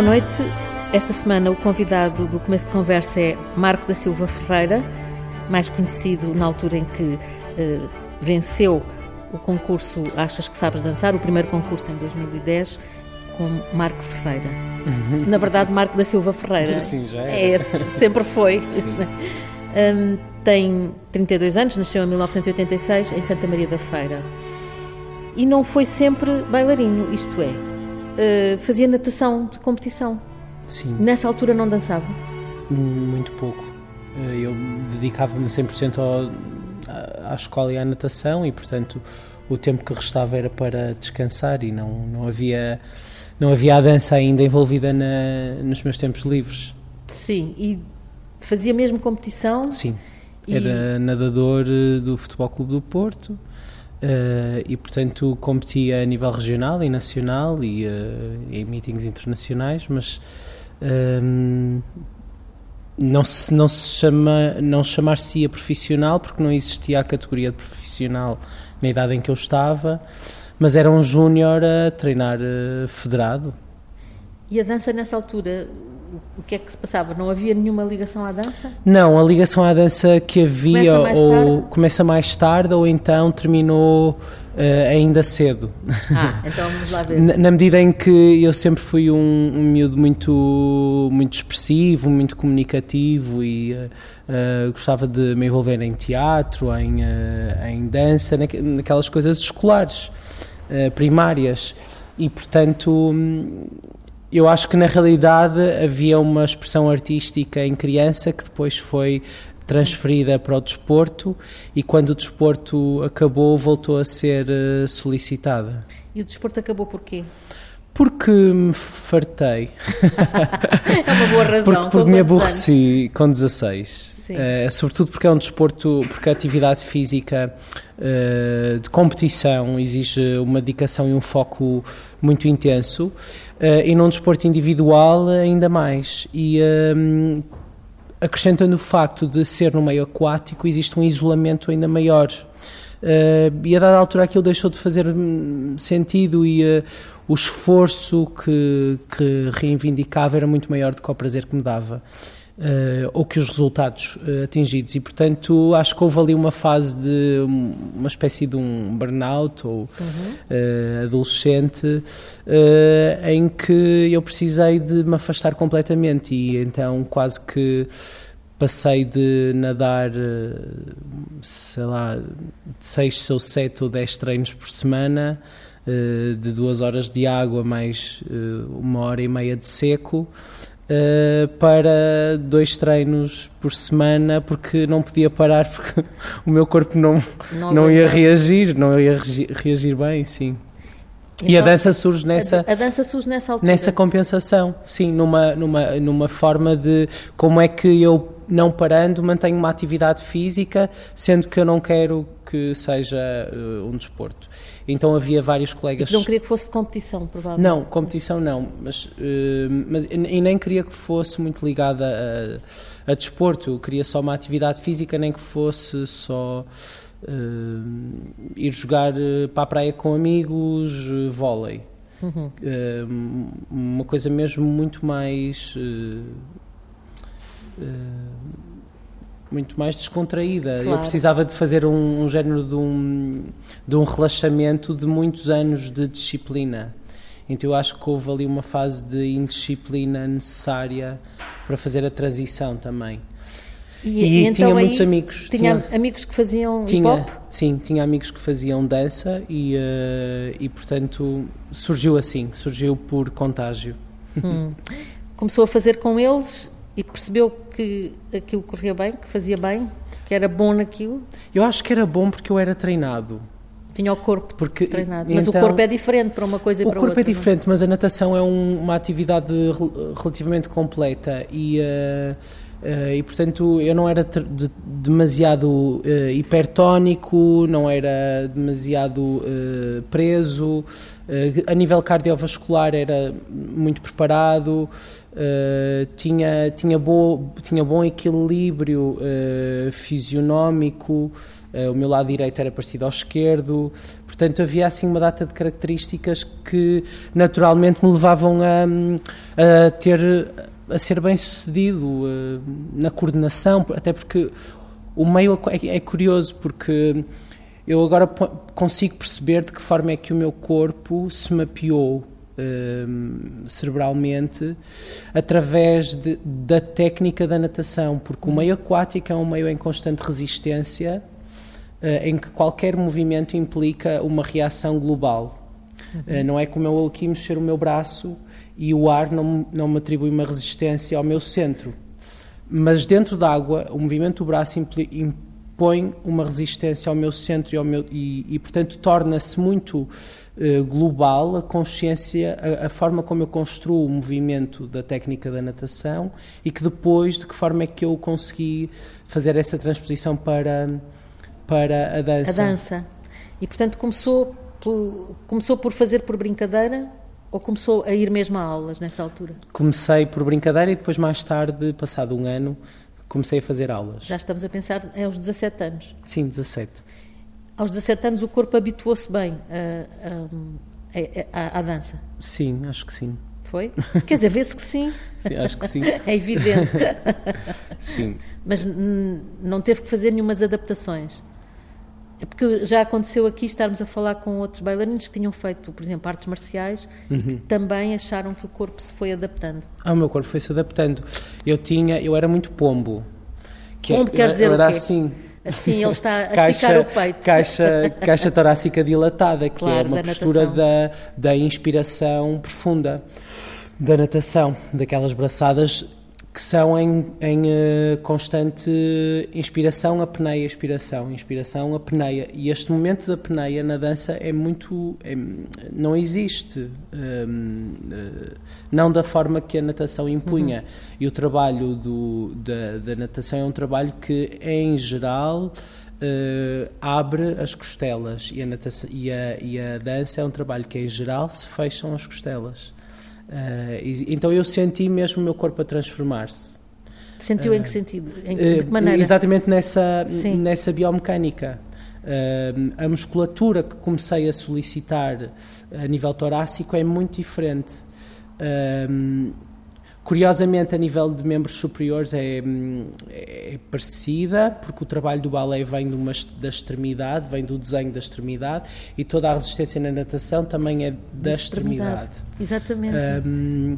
boa noite. Esta semana o convidado do começo de conversa é Marco da Silva Ferreira, mais conhecido na altura em que eh, venceu o concurso Achas que Sabes Dançar, o primeiro concurso em 2010, com Marco Ferreira. Uhum. Na verdade, Marco da Silva Ferreira. Sim, já é. é esse, sempre foi. um, tem 32 anos, nasceu em 1986 em Santa Maria da Feira. E não foi sempre bailarino, isto é, uh, fazia natação de competição. Sim. Nessa altura não dançava? Muito pouco. Eh, eu dedicava-me 100% ao, à escola e à natação e, portanto, o tempo que restava era para descansar e não, não havia não havia a dança ainda envolvida na, nos meus tempos livres. Sim, e fazia mesmo competição? Sim, e... era nadador eh, do Futebol Clube do Porto uh, e, portanto, competia a nível regional e nacional e uh, em meetings internacionais, mas um, não se, não se chama, não chamar-se-ia profissional porque não existia a categoria de profissional na idade em que eu estava, mas era um júnior a treinar uh, federado. E a dança nessa altura, o que é que se passava? Não havia nenhuma ligação à dança? Não, a ligação à dança que havia começa ou tarde? começa mais tarde ou então terminou uh, ainda cedo. Ah, então vamos lá ver. na, na, medida em que eu sempre fui um, um miúdo muito, muito expressivo, muito comunicativo e uh, uh, gostava de me envolver em teatro, em, em dança, naquelas coisas escolares, primárias. E, portanto, eu acho que na realidade havia uma expressão artística em criança que depois foi transferida para o desporto e quando o desporto acabou voltou a ser eh, solicitada. E o desporto acabou porquê? Porque me fartei. é uma boa razão. Porque, porque me aborreci anos? com 16. Uh, sobretudo porque é um desporto, porque a atividade física uh, de competição exige uma dedicação e um foco muito intenso uh, e num desporto individual ainda mais. E um, acrescentando o facto de ser no meio aquático, existe um isolamento ainda maior. e a dada altura aquilo deixou de fazer hum, sentido e o esforço que, que reivindicava era muito maior do que o prazer que me dava ou que os resultados uh, atingidos. E, portanto, acho que houve ali uma fase de uma espécie de um burnout ou uhum. uh, adolescente em que eu precisei de me afastar completamente e então quase que passei de nadar, sei lá, de 6 ou 7 ou 10 treinos por semana, de duas horas de água mais uma hora e meia de seco, Uh, para dois treinos por semana porque não podia parar porque o meu corpo não, não, não ia reagir, não ia reagir bem, sim. Então, e a então, dança surge nessa a, a, dança surge nessa altura. Nessa compensação, sim, numa numa numa forma de como é que eu não parando mantenho uma atividade física, sendo que eu não quero que seja uh, um desporto. Então havia vários colegas. E não queria que fosse de competição, provavelmente. Não, competição não, mas, uh, mas e nem queria que fosse muito ligada a, a desporto. Eu queria só uma atividade física, nem que fosse só uh, ir jogar para a praia com amigos, uh, vôlei. Uhum. uma coisa mesmo muito mais muito mais descontraída. Claro. Eu precisava de fazer um, um género de um, de um relaxamento de muitos anos de disciplina. Então eu acho que houve ali uma fase de indisciplina necessária para fazer a transição também. E, e, e então tinha muitos amigos. Tinha, tinha, amigos que faziam tinha, hip hop? Sim, tinha amigos que faziam dança e, uh, e portanto surgiu assim, surgiu por contágio. Hum. Começou a fazer com eles e percebeu que aquilo corria bem, que fazia bem, que era bom naquilo? Eu acho que era bom porque eu era treinado. Tinha o corpo porque, treinado. Mas então, o corpo é diferente para uma coisa e para outra. O corpo é, é diferente, não? mas a natação é um, uma atividade relativamente completa e. Uh, Uh, e portanto eu não era de, demasiado uh, hipertónico, não era demasiado preso, a nível cardiovascular era muito preparado, tinha, tinha, bo, tinha bom equilíbrio fisionómico, o meu lado direito era parecido ao esquerdo, portanto havia assim uma data de características que naturalmente me levavam a, a ter a ser bem sucedido na coordenação, até porque o meio é, é curioso porque eu agora consigo perceber de que forma é que o meu corpo se mapeou um, cerebralmente através de, da técnica da natação, porque o meio aquático é um meio em constante resistência, uh, em que qualquer movimento implica uma reação global. Uhum. Uh, não é como eu aqui mexer o meu braço e o ar não, não me atribui uma resistência ao meu centro. Mas dentro da água, o movimento do braço implica impõe uma resistência ao meu centro e, ao meu, e, e portanto, torna-se muito uh, global a consciência, a, a, forma como eu construo o movimento da técnica da natação e que depois, de que forma é que eu consegui fazer essa transposição para, para a dança. A dança. E, portanto, começou por, começou por fazer por brincadeira ou começou a ir mesmo a aulas nessa altura? Comecei por brincadeira e depois, mais tarde, passado um ano, comecei a fazer aulas. Já estamos a pensar aos 17 anos. Sim, 17. Aos 17 anos o corpo habituou-se bem à dança? Sim, acho que sim. Foi? Quer dizer, vê-se que sim. sim. Acho que sim. é evidente. sim. Mas não teve que fazer nenhumas adaptações? É porque já aconteceu aqui estarmos a falar com outros bailarinos que tinham feito, por exemplo, artes marciais uhum. e que também acharam que o corpo se foi adaptando. Ah, o meu corpo foi se adaptando. Eu tinha, eu era muito pombo. Que pombo quer dizer era o quê? assim. Assim, ele está a caixa, esticar o peito. Caixa, caixa torácica dilatada, que claro, é uma da postura da, da inspiração profunda, da natação, daquelas braçadas que são em, em uh, constante inspiração, apneia, inspiração, inspiração, apneia. E este momento da apneia na dança é muito. É, não existe. Um, uh, eh, não da forma que a natação impunha. Uhum. E o trabalho do, da, da natação é um trabalho que, em geral. Uh, abre as costelas e a, natação, e, a, e a dança é um trabalho que em geral se fecham as costelas Uh, então eu senti mesmo o meu corpo a transformar-se. Sentiu em que sentido? Em que, uh, maneira? Exatamente nessa, nessa biomecânica. a musculatura que comecei a solicitar a nível torácico é muito diferente. Curiosamente, a nível de membros superiores é, é, parecida, porque o trabalho do balé vem de uma, da extremidade, vem do desenho da extremidade, e toda a resistência na natação também é da extremidade. extremidade. Exatamente. Um,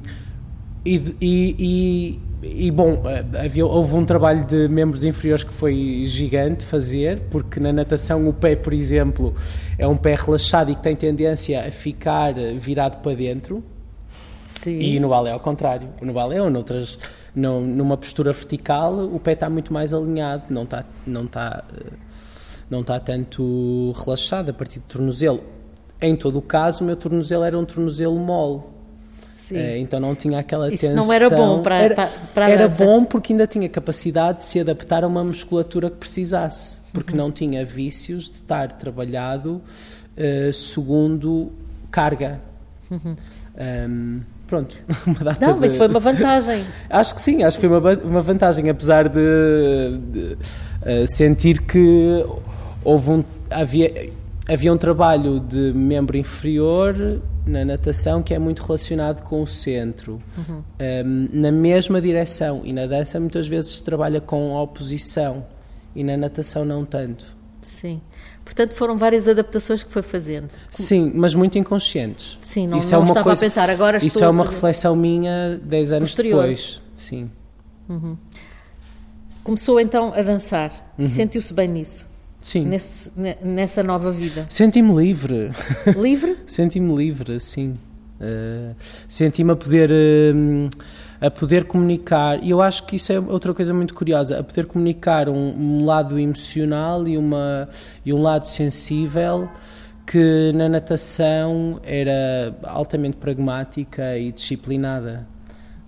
e, e, e, e, bom, havia, houve um trabalho de membros inferiores que foi gigante fazer, porque na natação o pé, por exemplo, é um pé relaxado e que tem tendência a ficar virado para dentro Sim. E no balé é ao contrário. No balé ou noutras, não, numa postura vertical, o pé está muito mais alinhado, não está, não está, não está tanto relaxado a partir do tornozelo. Em todo o caso, o meu tornozelo era um tornozelo mole. É, então não tinha aquela Isso tensão. não era bom para, era, para, a Era bom porque ainda tinha capacidade de se adaptar a uma musculatura que precisasse, porque uhum. não tinha vícios de estar trabalhado uh, segundo carga. Uhum. Um, pronto, uma data Não, mas de... foi uma vantagem. acho que sim, acho que foi uma, uma vantagem, apesar de, de uh, sentir que houve um, havia, havia um trabalho de membro inferior na natação que é muito relacionado com o centro, uhum. um, ehm, na mesma direção, e na dança muitas vezes se trabalha com oposição, e na natação não tanto. Sim. Portanto, foram várias adaptações que foi fazendo. Sim, mas muito inconscientes. Sim, não, isso é não é uma estava coisa, a pensar agora estou Isso é uma reflexão minha 10 anos Posterior. depois. Sim. Uhum. Começou então a dançar uhum. sentiu-se bem nisso? Sim. Nesse, nessa nova vida? Senti-me livre. Livre? Senti-me livre, sim. Uh, Senti-me a poder... Uh, a poder comunicar, e eu acho que isso é outra coisa muito curiosa, a poder comunicar um, um lado emocional e, uma, e um lado sensível que na natação era altamente pragmática e disciplinada.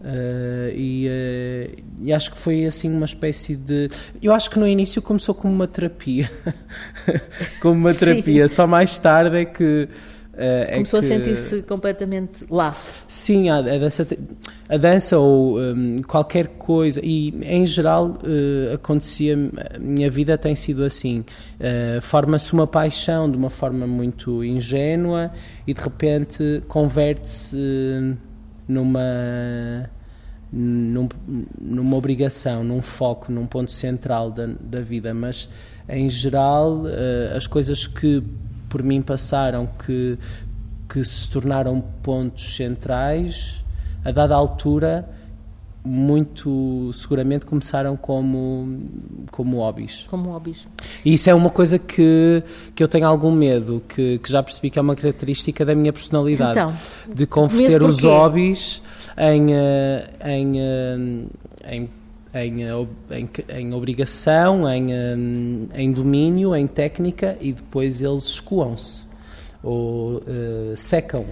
Uh, e, uh, e, acho que foi assim uma espécie de. Eu acho que no início começou como uma terapia. como uma terapia. Só mais tarde é que Uh, Começou que... a sentir-se completamente lá. Sim, a, a, dança, a dança ou um, qualquer coisa, e em geral uh, acontecia, a minha vida tem sido assim. Uh, Forma-se uma paixão de uma forma muito ingênua e de repente converte-se numa. Num, numa obrigação, num foco, num ponto central da, da vida, mas em geral as coisas que por mim passaram que, que se tornaram pontos centrais, a dada altura, muito seguramente começaram como, como hobbies. Como hobbies. E isso é uma coisa que, que eu tenho algum medo, que, que já percebi que é uma característica da minha personalidade. Então, de converter os hobbies em, eh, em, eh, em em, em, em obrigação, em, hum, em domínio, em técnica e depois eles escoam-se ou uh, secam.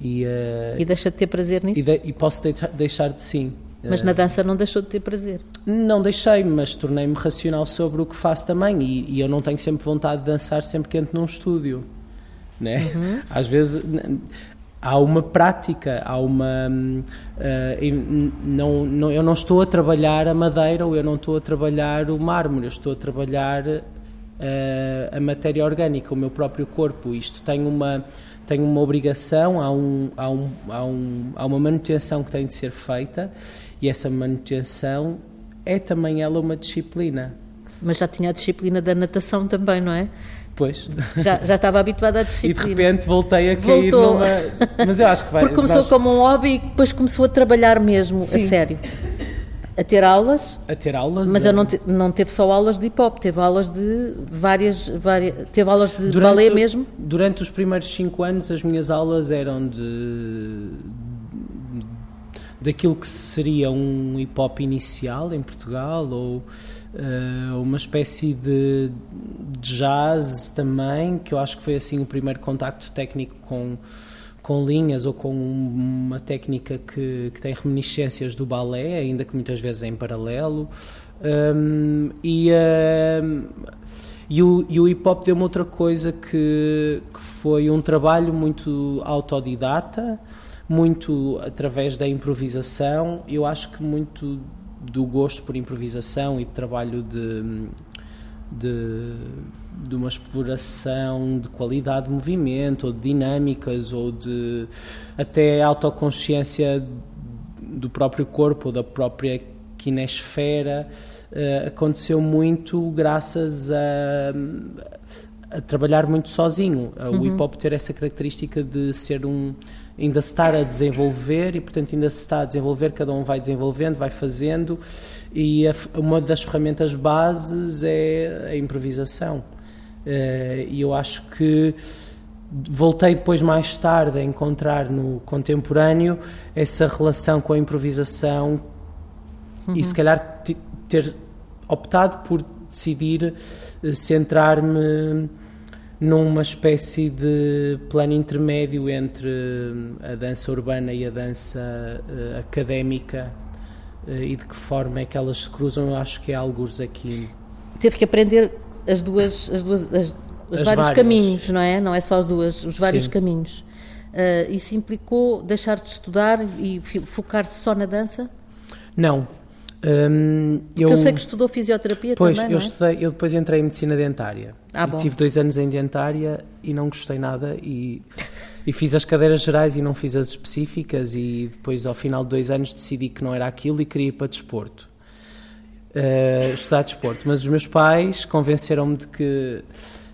E, uh, e deixa de ter prazer nisso? E, de, e posso deixar, deixar de sim. Mas na dança não deixou de ter prazer? Não deixei, mas tornei-me racional sobre o que faço também e, e, eu não tenho sempre vontade de dançar sempre que entro num estúdio. Né? Uhum. Às vezes há uma prática, há uma. Uh, não, não, eu não estou a trabalhar a madeira ou eu não estou a trabalhar o mármore, eu estou a trabalhar uh, a matéria orgânica, o meu próprio corpo. Isto tem uma, tem uma obrigação, há, um, há, um, há, um, há uma manutenção que tem de ser feita e essa manutenção é também ela uma disciplina. Mas já tinha a disciplina da natação também, não é? Pois. Já, já estava habituada à disciplina. E de repente voltei a cair Voltou. numa... Mas eu acho que vai... Porque começou como um hobby e depois começou a trabalhar mesmo, Sim. a sério. A ter aulas. A ter aulas. Mas eu não, te, não teve só aulas de hip hop, teve aulas de várias. várias teve aulas de durante, balé mesmo? Durante os primeiros cinco anos, as minhas aulas eram de. daquilo que seria um hip hop inicial em Portugal, ou uh, uma espécie de, jazz também, que eu acho que foi assim o primeiro contacto técnico com, com linhas ou com uma técnica que, que tem reminiscências do balé, ainda que muitas vezes é em paralelo. Um, e, um, e, o, e o hip hop deu-me outra coisa que, que foi um trabalho muito autodidata, muito através da improvisação. Eu acho que muito do gosto por improvisação e de trabalho de, de, de, uma exploração de qualidade de movimento, ou de dinâmicas, ou de até autoconsciência do próprio corpo, ou da própria kinesfera, uh, aconteceu muito graças a, a trabalhar muito sozinho. Uhum. O hip hop ter essa característica de ser um ainda se estar a desenvolver e, portanto, ainda se está a desenvolver, cada um vai desenvolvendo, vai fazendo e a, uma das ferramentas bases é a improvisação. Uh, e eu acho que voltei depois mais tarde a encontrar no contemporâneo essa relação com a improvisação uhum. e se calhar ter optado por decidir eh, centrar-me numa espécie de plano intermédio entre a dança urbana e a dança uh, académica uh, e de que forma é que elas se cruzam, eu acho que é alguns aqui. Teve que aprender as duas, as duas, as, os as vários várias. caminhos, não é? Não é só as duas, os vários Sim. caminhos. Uh, isso implicou deixar de estudar e focar-se só na dança? Não, um, eu, eu, sei que estudou fisioterapia pois, também, eu é? estudei, eu depois entrei em medicina dentária. Ah, tive dois anos em dentária e não gostei nada e, e fiz as cadeiras gerais e não fiz as específicas e depois ao final de dois anos decidi que não era aquilo e queria ir para desporto. Uh, estudar desporto. Mas os meus pais convenceram-me de que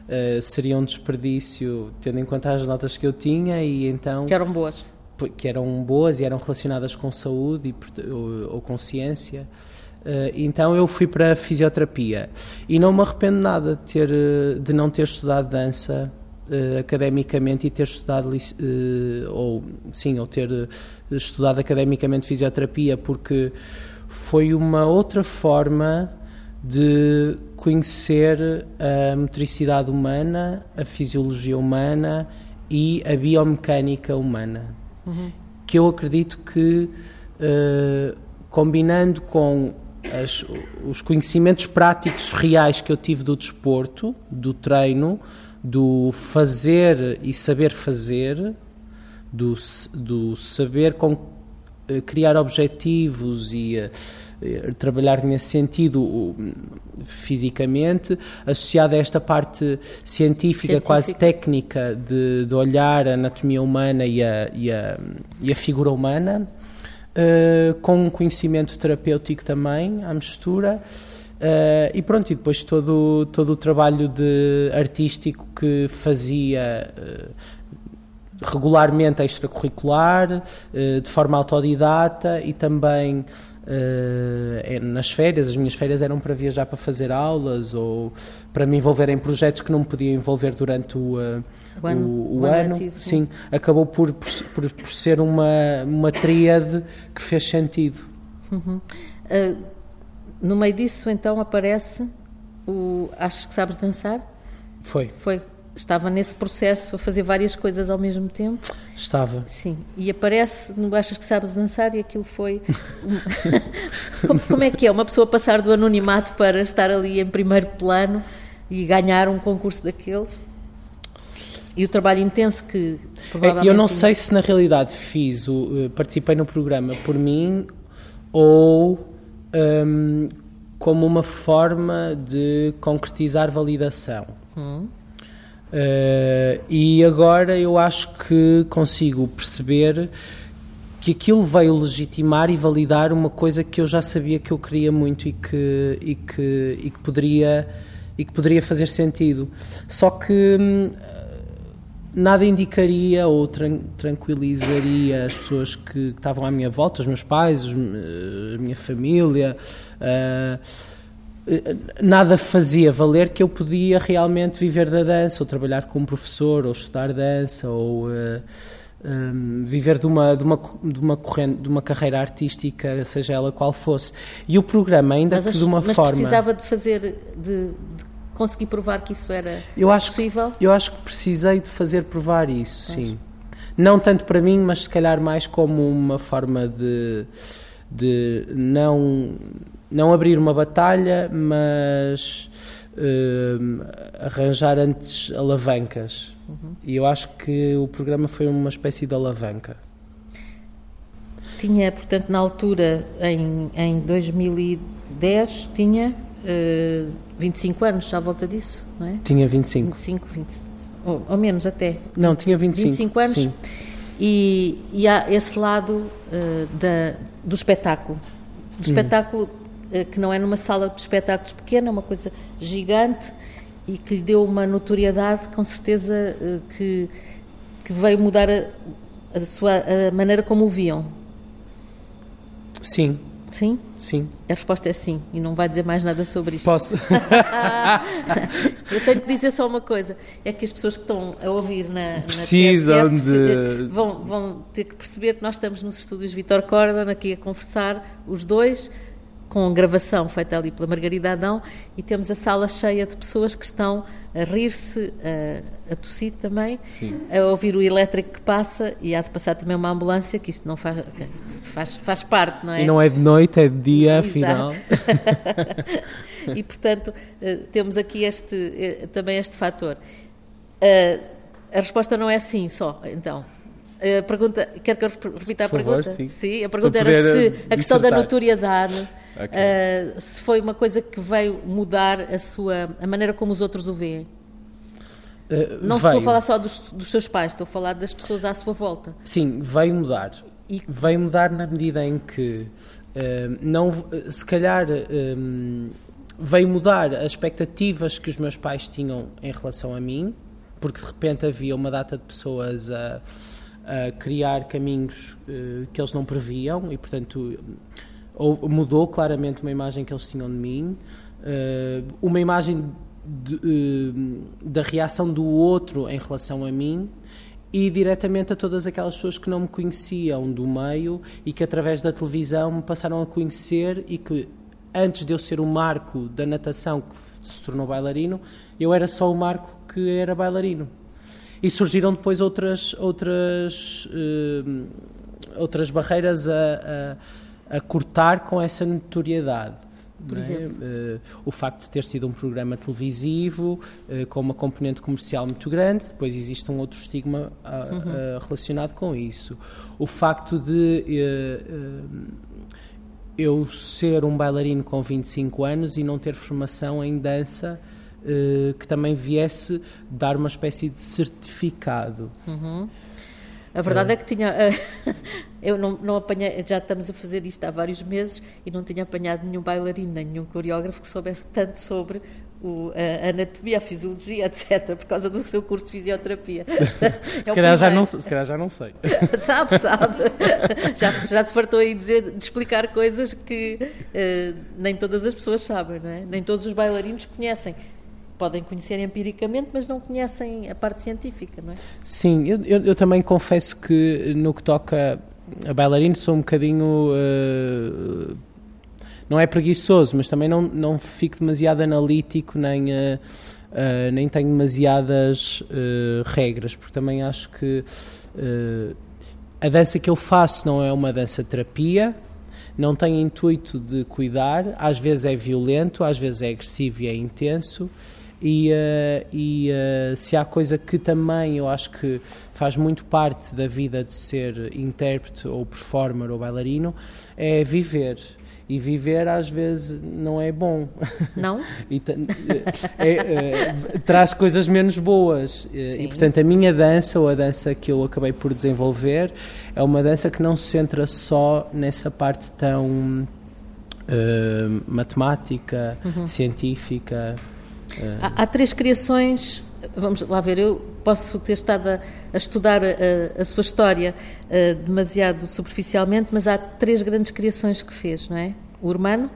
uh, seria um desperdício tendo em conta as notas que eu tinha e então... Que eram boas que eram boas e eram relacionadas com saúde e, ou, ou com ciência. Uh, então eu fui para a fisioterapia e não me arrependo nada de, ter, eh, de não ter estudado dança uh, academicamente e ter estudado uh, ou sim ou ter estudado academicamente fisioterapia porque foi uma outra forma de conhecer a motricidade humana, a fisiologia humana e a biomecânica humana uhum. que eu acredito que, uh, combinando com as, os conhecimentos práticos reais que eu tive do desporto, do treino, do fazer e saber fazer, do, do saber com, uh, criar objetivos e uh, trabalhar nesse sentido fisicamente, associado a esta parte científica, científica. quase técnica, de, de, olhar a anatomia humana e a, e a, e a figura humana, com um conhecimento terapêutico também, à mistura. Uh, e pronto, e depois todo, todo o trabalho de artístico que fazia uh, regularmente extracurricular, uh, de forma autodidata e também nas férias, as minhas férias eram para viajar para fazer aulas ou para me envolver em projetos que não me podia envolver durante o, o ano. O, o ano. Ativo, sim. sim, acabou por, por, por, ser uma, uma tríade que fez sentido. Uhum. No meio disso, então, aparece o Achas que sabes dançar? Foi. Foi. Estava nesse processo a fazer várias coisas ao mesmo tempo? Estava. Sim. E aparece no Achas que sabes dançar e aquilo foi. como, como é que é? Uma pessoa passar do anonimato para estar ali em primeiro plano e ganhar um concurso daqueles? E o trabalho intenso que provavelmente... Eu não sei se na realidade fiz, o, eh, participei no programa por mim ou um, como uma forma de concretizar validação. Hum. Uh, e agora eu acho que consigo perceber que aquilo veio legitimar e validar uma coisa que eu já sabia que eu queria muito e que, e que, e que, poderia, e que poderia fazer sentido. Só que hum, nada indicaria ou tran tranquilizaria as pessoas que estavam à minha volta, os meus pais, os, eh, a minha família. Uh, nada fazia valer que eu podia realmente viver da dança, ou trabalhar como professor, ou estudar dança, ou uh, eh, um, viver de uma, de, uma, de, uma corrente, de uma carreira artística, seja ela qual fosse. E o programa, ainda mas que de uma mas forma. precisava de fazer, de, de consegui provar que isso era eu acho possível? Eu acho que precisei de fazer provar isso, pois. sim. Não tanto para mim, mas se calhar mais como uma forma de, de não, não abrir uma batalha, mas uh, arranjar antes alavancas. Uhum. E eu acho que o programa foi uma espécie de alavanca. Tinha, portanto, na altura, em, em 2010, tinha uh, 25 anos, à volta disso, não é? Tinha 25. 25, 20, ou, ou menos até. Não, tinha 25. 25 anos. Sim. E, e há esse lado uh, da, do espetáculo. Do hum. espetáculo que não é numa sala de espetáculos pequena, é uma coisa gigante e que lhe deu uma notoriedade, com certeza, uh, que, que veio mudar a, a, sua, a maneira como o viam. Sim, Sim? Sim. A resposta é sim, e não vai dizer mais nada sobre isto. Posso? Eu tenho que dizer só uma coisa: é que as pessoas que estão a ouvir na, Precisam na TSF, de. Vão, vão ter que perceber que nós estamos nos estúdios Vitor Corda, aqui a conversar, os dois, com gravação feita ali pela Margarida Adão e temos a sala cheia de pessoas que estão a rir-se, a, a, tossir também, Sim. a ouvir o elétrico que passa e há de passar também uma ambulância, que isto não faz, faz, faz parte, não é? E não é de noite, é de dia, afinal. e portanto, eh, temos aqui este, eh, também este fator. Eh, a resposta não é sim só, então. A pergunta, quer que eu repita a favor, pergunta? Sim. sim. a pergunta era se a questão da notoriedade Okay. Uh, se foi uma coisa que veio mudar a sua a maneira como os outros o veem. Uh, não veio. estou a falar só dos, dos, seus pais, estou a falar das pessoas à sua volta. Sim, veio mudar. E... Veio mudar na medida em que uh, não, se calhar um, veio mudar as expectativas que os meus pais tinham em relação a mim, porque de repente havia uma data de pessoas a, a criar caminhos que eles não previam e portanto ou mudou claramente uma imagem que eles tinham de mim, uh, uma imagem de, uh, da reação do outro em relação a mim e diretamente a todas aquelas pessoas que não me conheciam do meio e que através da televisão me passaram a conhecer e que antes de eu ser o Marco da natação que se tornou bailarino, eu era só o Marco que era bailarino. E surgiram depois outras outras uh, outras barreiras a, a a cortar com essa notoriedade. Por é? exemplo? Uh, o facto de ter sido um programa televisivo uh, com uma componente comercial muito grande, depois existe um outro estigma uh, uhum. relacionado com isso. O facto de eu ser um bailarino com 25 anos e não ter formação em dança que também viesse dar uma espécie de certificado. Uhum. A verdade é, é que tinha. eu não, não apanhei, já estamos a fazer isto há vários meses e não tinha apanhado nenhum bailarino, nem nenhum coreógrafo que soubesse tanto sobre o, a anatomia, a fisiologia, etc., por causa do seu curso de fisioterapia. se, é calhar já não, se calhar já não sei. sabe, sabe. Já, já se fartou aí dizer, de explicar coisas que uh, nem todas as pessoas sabem, não é? Nem todos os bailarinos conhecem podem conhecer empiricamente, mas não conhecem a parte científica, não é? Sim, eu, eu, eu também confesso que no que toca a bailarino sou um bocadinho. Uh, não é preguiçoso, mas também não, não fico demasiado analítico, nem, uh, uh, nem tenho demasiadas regras, porque também acho que a dança que eu faço não é uma dança terapia, não tem intuito de cuidar, às vezes é violento, às vezes é agressivo e é intenso. E, uh, e uh, se há coisa que também eu acho que faz muito parte da vida de ser intérprete ou performer ou bailarino é viver e viver às vezes não é bom. Não? é, é, traz coisas menos boas. Sim. E portanto a minha dança, ou a dança que eu acabei por desenvolver, é uma dança que não se centra só nessa parte tão uh, matemática, uhum. científica. Há, há, três criações, vamos lá ver, eu posso ter estado a, a estudar a, a, sua história uh, demasiado superficialmente, mas há três grandes criações que fez, não é? O Urmano,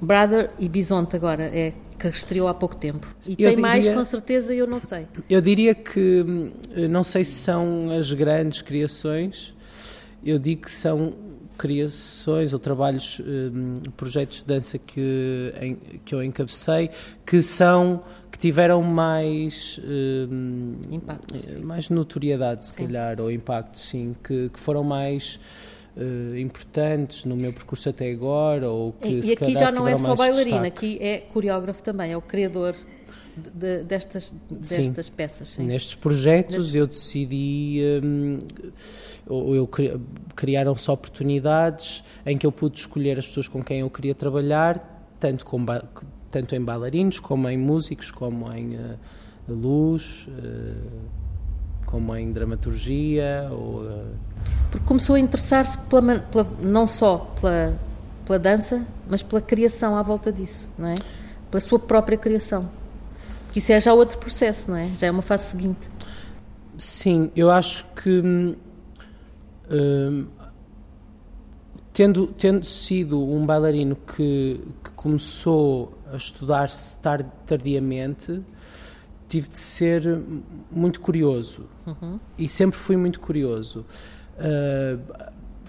Brother e Bisonte agora, é que estreou há pouco tempo. E eu tem diria, mais, com certeza, eu não sei. Eu diria que, hum, não sei se são as grandes criações, eu digo que são criações ou trabalhos, um, projetos de dança que, que eu encabecei, que são que tiveram mais um, impacto, eh, mais notoriedade, se sim. calhar, ou impacto, sim, que, que foram mais uh, importantes no meu percurso até agora, ou que e, e aqui já não é só bailarina, aqui é coreógrafo também, é o criador de, destas, destas sim. peças. Sim. Nestes projetos eu decidi, um, eu, eu criaram-se oportunidades em que eu pude escolher as pessoas com quem eu queria trabalhar, tanto, com, tanto em bailarinos, como em músicos, como em uh, luz, uh, como em dramaturgia. Ou, uh... Porque começou a interessar-se não só pela, pela dança, mas pela criação à volta disso, não é? Pela sua própria criação. Porque isso é já outro processo, não é? Já é uma fase seguinte. Sim, eu acho que hum, tendo, tendo sido um bailarino que, que começou a estudar-se tardiamente, tive de ser muito curioso. Uhum. E sempre fui muito curioso. Uh,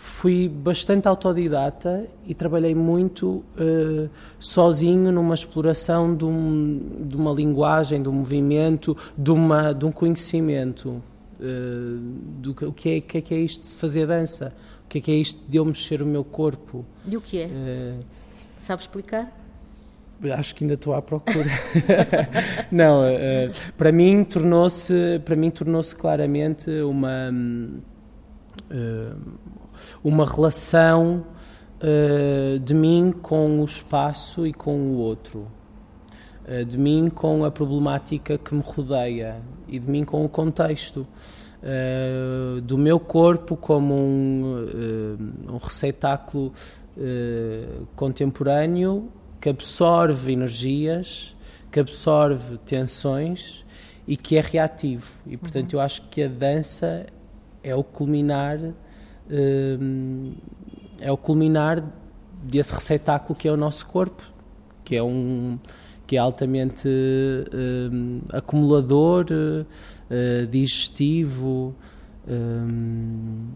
fui bastante autodidata e trabalhei muito uh, sozinho numa exploração de, um, de, uma linguagem, de um movimento, de, uma, de um conhecimento. Uh, do que, o que é, que é, que é isto de fazer dança? O que é que é isto de eu mexer o meu corpo? E o que é? Uh, Sabe explicar? Acho que ainda estou à procura. Não, para mim tornou-se para mim tornou-se claramente uma uma relação uh, de mim com o espaço e com o outro, uh, de mim com a problemática que me rodeia e de mim com o contexto. Uh, do meu corpo como um, um receptáculo contemporâneo que absorve energias, que absorve tensões e que é reativo. E, portanto, uhum. eu acho que a dança é o culminar é o culminar desse receptáculo que é o nosso corpo, que é um que é altamente uh, acumulador, uh, digestivo, um,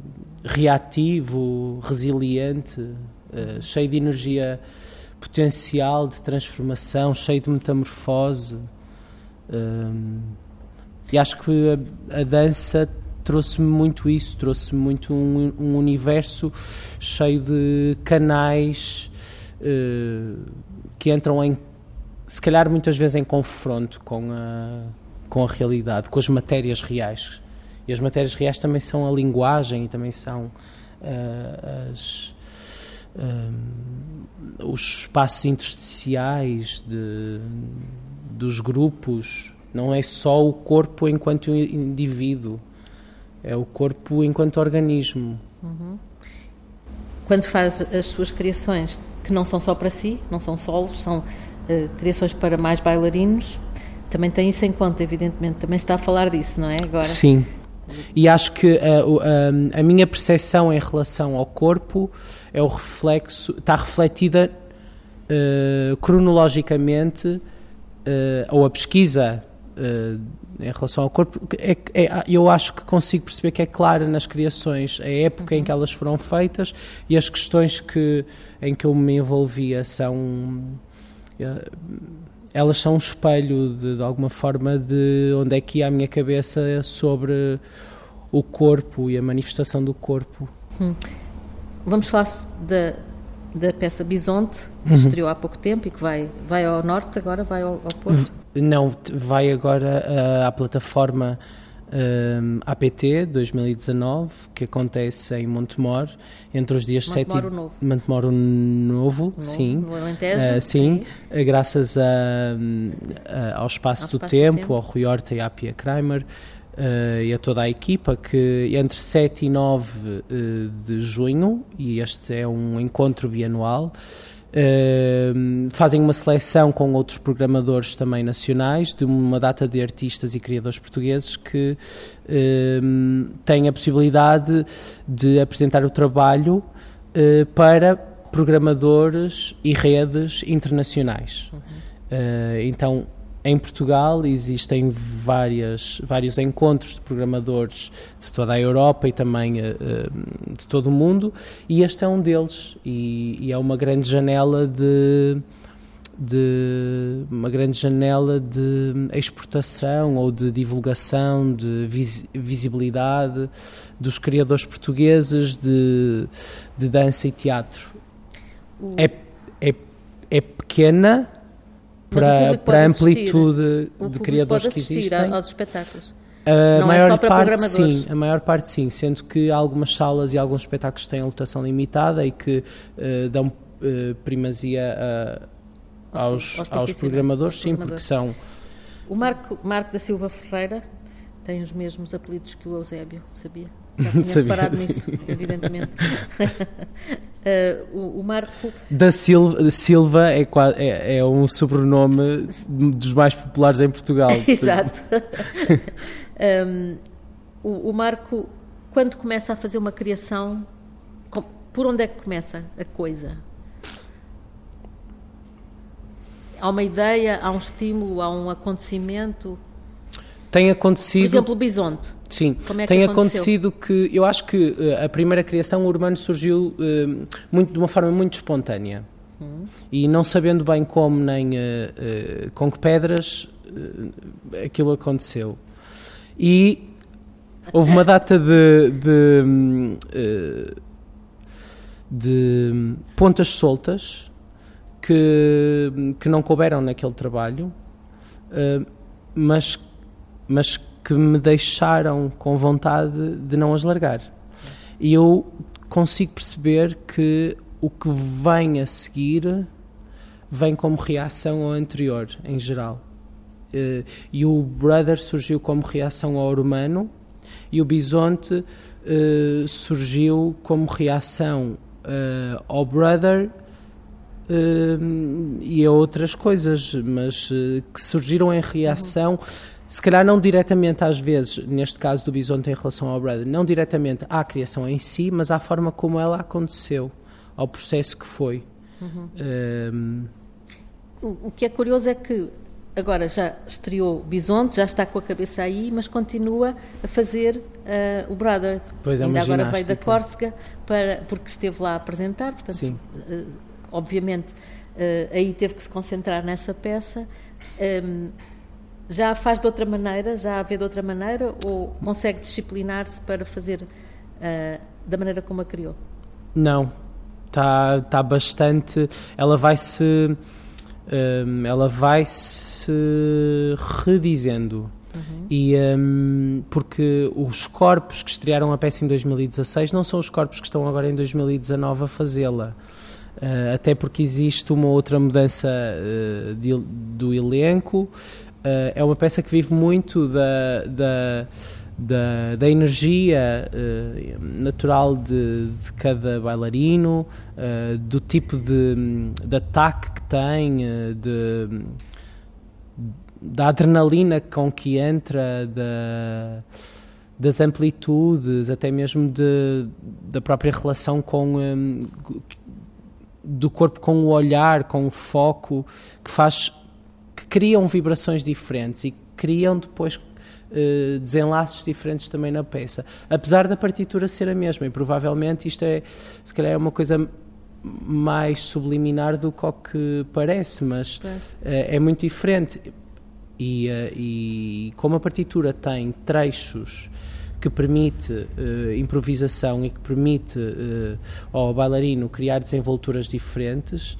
reativo, resiliente, uh, cheio de energia potencial de transformação, cheio de metamorfose. Um, e acho que a, a dança trouxe-me muito isso, trouxe-me muito um, um, universo cheio de canais que entram em, se calhar muitas vezes em confronto com a, com a realidade, com as matérias reais. E as matérias reais também são a linguagem e também são uh, as, os espaços intersticiais de, dos grupos. Não é só o corpo enquanto indivíduo, é o corpo enquanto organismo. Uhum. Quando faz as suas criações, que não são só para si, não são solos, são uh, criações para mais bailarinos, também tem isso em conta, evidentemente. Também está a falar disso, não é? Agora. Sim. E acho que a, a, a minha percepção em relação ao corpo é o reflexo, está refletida uh, cronologicamente, uh, ou a pesquisa uh, em relação ao corpo, é, é, eu acho que consigo perceber que é clara nas criações a época uhum. em que elas foram feitas e as questões que, em que eu me envolvia são elas são um espelho de, de, alguma forma de onde é que ia a minha cabeça sobre o corpo e a manifestação do corpo. Hum. Vamos falar da, da peça Bisonte, que uhum. estreou há pouco tempo e que vai, vai ao norte agora, vai ao, ao Porto? Não, vai agora uh, à plataforma um, APT 2019, que acontece em Montemor, entre os dias Montemoro 7 e... Novo. Montemoro Novo, novo sim. No Alentejo. Uh, sim, sim. graças a, a, ao Espaço, ao do, espaço tempo, do Tempo, ao Rui Horta e à Pia Kramer, Uh, e a toda a equipa que entre 7 e 9 uh, de junho, e este é um encontro bianual, Uh, fazem uma seleção com outros programadores também nacionais de uma data de artistas e criadores portugueses que uh, têm a possibilidade de apresentar o trabalho uh, para programadores e redes internacionais. Uhum. então em Portugal existem várias, vários encontros de programadores de toda a Europa e também uh, de todo o mundo, e este é um deles, e, e é uma grande janela de, de, uma grande janela de exportação ou de divulgação, de vis, visibilidade dos criadores portugueses de, de dança e teatro. É, é, é pequena, para, para a amplitude de criadores que existem. aos espetáculos. A não maior é só para parte, sim, a maior parte sim, sendo que algumas salas e alguns espetáculos têm a lotação limitada e que uh, dão uh, primazia aos, aos, aos, programadores, sim, porque são... O Marco, Marco da Silva Ferreira tem os mesmos apelidos que o Eusébio, sabia? Já tinha Sabia, reparado sim. nisso, evidentemente. uh, o, o, Marco. Da Silva, Silva é, é, é, um sobrenome dos mais populares em Portugal. Exato. um, o, o, Marco, quando começa a fazer uma criação, por onde é que começa a coisa? Há uma ideia, há um estímulo, há um acontecimento? Tem acontecido. Por exemplo, o bisonte. Sim, é tem acontecido que eu acho que uh, a primeira criação urbana surgiu uh, muito, de uma forma muito espontânea. Hum. E não sabendo bem como nem uh, com que pedras aquilo aconteceu. E houve uma data de, de, de pontas soltas que, que não couberam naquele trabalho, mas mas que me deixaram com vontade de não as largar. E eu consigo perceber que o que vem a seguir vem como reação ao anterior, em geral. Uh, e o Brother surgiu como reação ao humano e o Bisonte uh, surgiu como reação uh, ao Brother e a outras coisas, mas que surgiram em reação. Uhum se calhar não diretamente às vezes, neste caso do Bisonte em relação ao Brother, não diretamente à criação em si, mas à forma como ela aconteceu, ao processo que foi. Uhum. Um... O, o, que é curioso é que agora já estreou Bisonte, já está com a cabeça aí, mas continua a fazer uh, o Brother. Pois é, Ainda agora veio da Córsega, para, porque esteve lá a apresentar, portanto, uh, obviamente, uh, aí teve que se concentrar nessa peça. Um, já faz de outra maneira, já a vê de outra maneira ou consegue disciplinar-se para fazer uh, da maneira como a criou? Não. está tá bastante. Ela vai se. Um, ela vai se redizendo. Uhum. E, um, porque os corpos que estrearam a peça em 2016 não são os corpos que estão agora em 2019 a fazê-la. Uh, até porque existe uma outra mudança uh, de, do elenco. Uh, é uma peça que vive muito da, da da, da energia uh, natural de, de, cada bailarino, uh, do tipo de, de, ataque que tem, de, da adrenalina com que entra, da, das amplitudes, até mesmo de, da própria relação com um, do corpo com o olhar, com o foco, que faz criam vibrações diferentes e criam depois uh, desenlaces diferentes também na peça. Apesar da partitura ser a mesma, e provavelmente isto é, se calhar, é uma coisa mais subliminar do que o que parece, mas uh, é muito diferente. E, uh, e como a partitura tem trechos que permite uh, improvisação e que permite ao bailarino criar desenvolturas diferentes,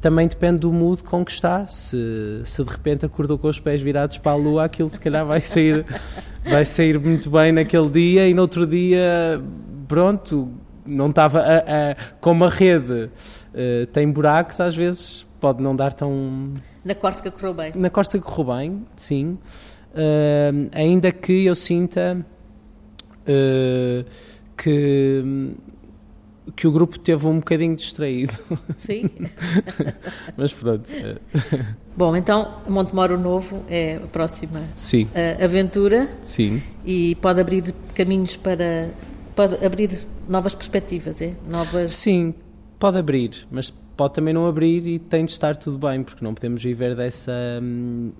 também depende do mood com que está. Se, se de repente acordou com os pés virados para a lua, aquilo se calhar vai sair, vai sair muito bem naquele dia e no outro dia, pronto, não estava. A, a, como a rede uh, tem buracos, às vezes pode não dar tão. Na Córcega correu bem. Na Córcega correu bem, sim. Uh, ainda que eu sinta uh, que que o grupo teve um bocadinho distraído. Sim. Mas pronto. Bom, então Montemoro Novo é a próxima Sim. Uh, aventura. Sim. E pode abrir caminhos para. pode abrir novas perspectivas, é? Novas. Sim, pode abrir, mas pode também não abrir e tem de estar tudo bem, porque não podemos viver dessa, hum,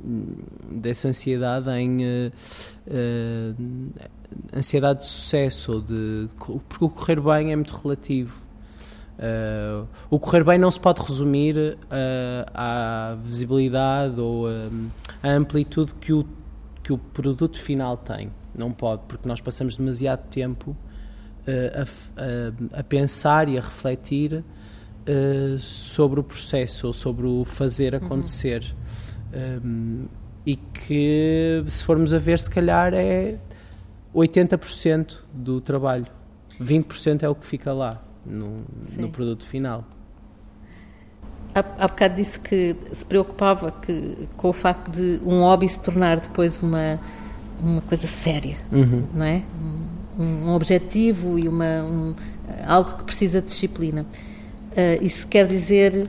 dessa ansiedade em. Uh, uh, ansiedade de sucesso, de, de, porque o correr bem é muito relativo. Uh, o correr bem não se pode resumir à visibilidade ou uh, à amplitude que o, que o produto final tem. Não pode, porque nós passamos demasiado tempo a, a, pensar e a refletir sobre o processo ou sobre o fazer uhum. acontecer. Uhum. Um, e que, se formos a ver, se calhar é 80% do trabalho. 20% é o que fica lá no, no produto final. Há, há bocado disse que se preocupava que, com o facto de um hobby se tornar depois uma, uma coisa séria, uhum. não é? Um, um, objetivo e uma, um, algo que precisa de disciplina. Uh, isso quer dizer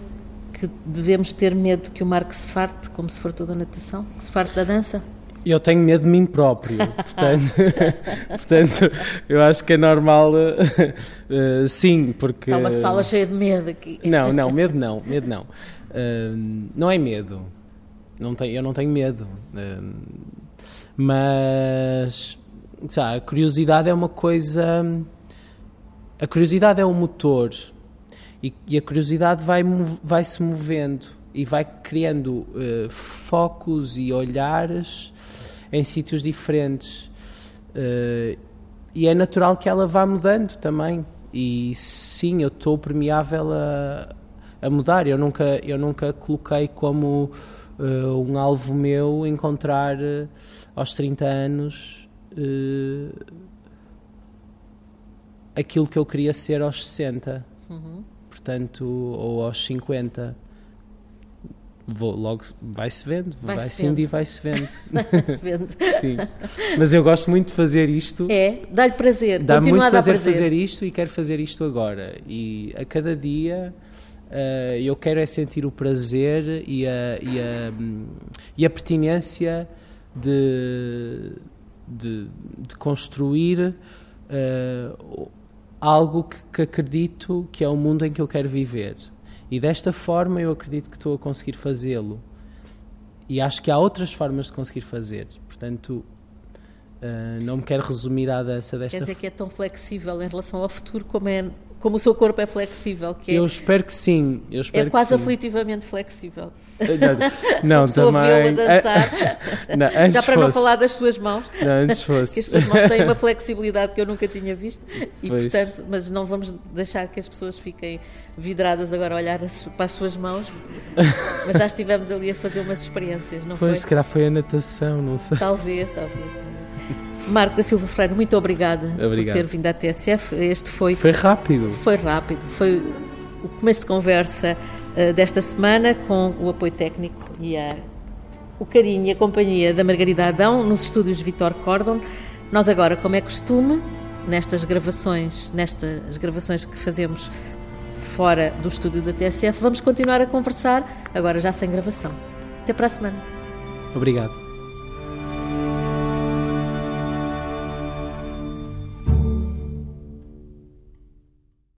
que devemos ter medo que o Marco se farte, como se fartou da natação, que se farte da dança? Eu tenho medo de mim próprio, portanto, portanto eu acho que é normal, uh, sim, porque... Está uma sala cheia de medo aqui. Não, não, medo não, medo não. Uh, não é medo, não tenho, eu não tenho medo, uh, mas, sabe, a curiosidade é uma coisa... A curiosidade é o motor e, e a curiosidade vai, vai se movendo e vai criando focos e olhares em sítios diferentes. Uh, e é natural que ela vá mudando também. E sim, eu estou permeável a, a mudar. Eu nunca, eu nunca coloquei como uh, um alvo meu encontrar uh, aos 30 anos aquilo que eu queria ser aos 60. Uhum. Portanto, ou aos 50 vou logo vai-se vendo, vai-se vai indo e vai-se vendo. Vai-se vendo. Sim. Mas eu gosto muito de fazer isto. É, dá-lhe prazer, dá muito prazer, prazer fazer isto e quero fazer isto agora. E a cada dia uh, eu quero é sentir o prazer e a, e a, e a pertinência de, de, de construir uh, algo que, que acredito que é o mundo em que eu quero viver e desta forma eu acredito que estou a conseguir fazê-lo. E acho que há outras formas de conseguir fazer. Portanto, uh, não me quero resumir à dança desta Quer dizer que é tão flexível em relação ao futuro como é como o seu corpo é flexível. Que é, eu espero que sim. Eu espero é quase aflitivamente flexível. Não, também. A dançar. Não, Já para fosse. não falar das suas mãos. Não, antes fosse. que as suas mãos têm uma flexibilidade que eu nunca tinha visto. E pois. portanto, mas não vamos deixar que as pessoas fiquem vidradas agora a olhar para as suas mãos. Mas já estivemos ali a fazer umas experiências, não pois, foi? Pois, se calhar foi a natação, não sei. Talvez, talvez. Marco da Silva Freire, muito obrigada Obrigado. por ter vindo à TSF. Este foi. Foi rápido. Foi rápido. Foi o começo de conversa uh, desta semana com o apoio técnico e a, o carinho e a companhia da Margarida Adão nos estúdios Vitor Cordon. Nós agora, como é costume, nestas gravações, nestas gravações que fazemos fora do estúdio da TSF, vamos continuar a conversar, agora já sem gravação. Até para a semana. Obrigado.